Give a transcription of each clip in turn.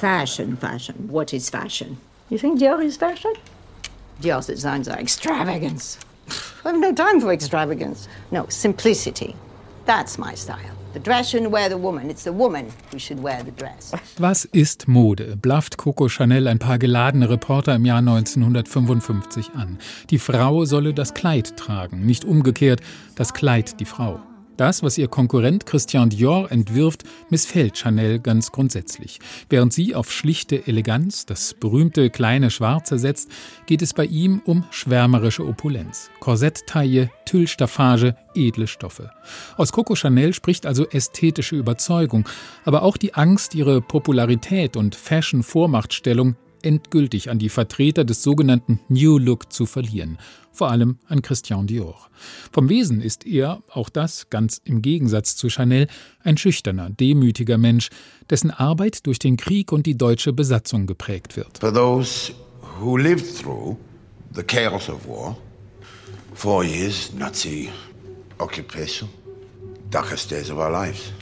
Fashion, fashion. What is fashion? You think Dior is fashion? Dior designs are extravagance. I have no time for extravagance. No, simplicity. That's my style. The dress shouldn't wear the woman. It's the woman who should wear the dress. Was ist Mode? blafft Coco Chanel ein paar geladene Reporter im Jahr 1955 an. Die Frau solle das Kleid tragen, nicht umgekehrt, das Kleid die Frau. Das, was ihr Konkurrent Christian Dior entwirft, missfällt Chanel ganz grundsätzlich. Während sie auf schlichte Eleganz, das berühmte kleine Schwarze setzt, geht es bei ihm um schwärmerische Opulenz. Korsetttaille, Tüllstaffage, edle Stoffe. Aus Coco Chanel spricht also ästhetische Überzeugung, aber auch die Angst, ihre Popularität und Fashion-Vormachtstellung endgültig an die Vertreter des sogenannten New Look zu verlieren, vor allem an Christian Dior. Vom Wesen ist er, auch das ganz im Gegensatz zu Chanel, ein schüchterner, demütiger Mensch, dessen Arbeit durch den Krieg und die deutsche Besatzung geprägt wird. For those who lived through the chaos of war, four years Nazi occupation, darkest days of our lives.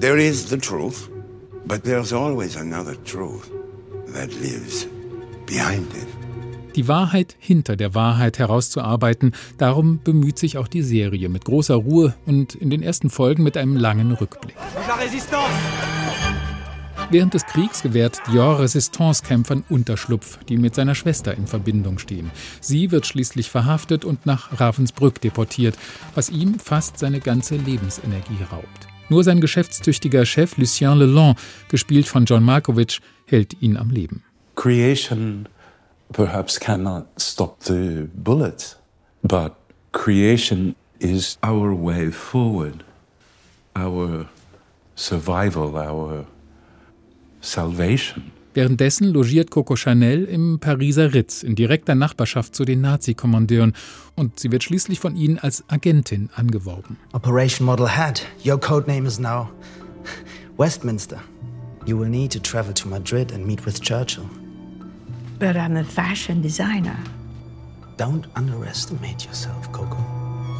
There is the truth, but there's always another truth that lives behind it. Die Wahrheit hinter der Wahrheit herauszuarbeiten, darum bemüht sich auch die Serie mit großer Ruhe und in den ersten Folgen mit einem langen Rückblick. Während des Kriegs gewährt Dior Resistance-Kämpfern Unterschlupf, die mit seiner Schwester in Verbindung stehen. Sie wird schließlich verhaftet und nach Ravensbrück deportiert, was ihm fast seine ganze Lebensenergie raubt. Nur sein geschäftstüchtiger Chef Lucien Lelon, gespielt von John Markovich, hält ihn am Leben. Creation perhaps cannot stop the bullet, but creation is our way forward, our survival, our salvation. Währenddessen logiert Coco Chanel im Pariser Ritz in direkter Nachbarschaft zu den Nazi-Kommandeuren und sie wird schließlich von ihnen als Agentin angeworben. Operation Model Hat. Your codename is now Westminster. You will need to travel to Madrid and meet with Churchill. But I'm a fashion designer. Don't underestimate yourself, Coco.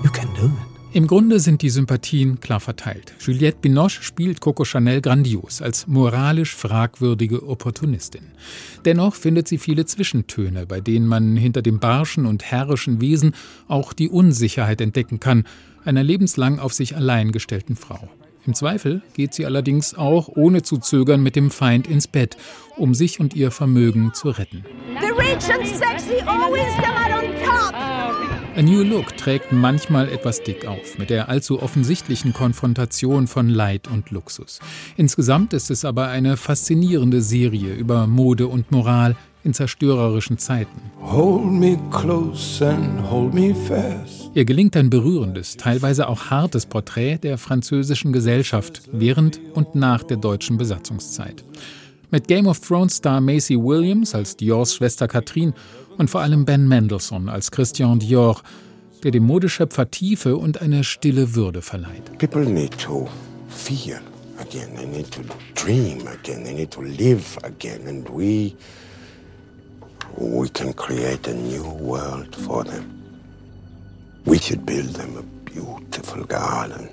You can do it. Im Grunde sind die Sympathien klar verteilt. Juliette Binoche spielt Coco Chanel grandios als moralisch fragwürdige Opportunistin. Dennoch findet sie viele Zwischentöne, bei denen man hinter dem barschen und herrischen Wesen auch die Unsicherheit entdecken kann, einer lebenslang auf sich allein gestellten Frau. Im Zweifel geht sie allerdings auch ohne zu zögern mit dem Feind ins Bett, um sich und ihr Vermögen zu retten. The rich and sexy always come out on top. A New Look trägt manchmal etwas dick auf, mit der allzu offensichtlichen Konfrontation von Leid und Luxus. Insgesamt ist es aber eine faszinierende Serie über Mode und Moral in zerstörerischen Zeiten. Hold me close and hold me fast. Ihr gelingt ein berührendes, teilweise auch hartes Porträt der französischen Gesellschaft während und nach der deutschen Besatzungszeit. Mit Game of Thrones Star Macy Williams als Diors Schwester Catherine und vor allem Ben Mendelssohn als Christian Dior, der dem Modeschöpfer Tiefe und eine stille Würde verleiht. People need to feel again. They need to dream again. They need to live again. And we, we can create a new world for them. We should build them a beautiful garden.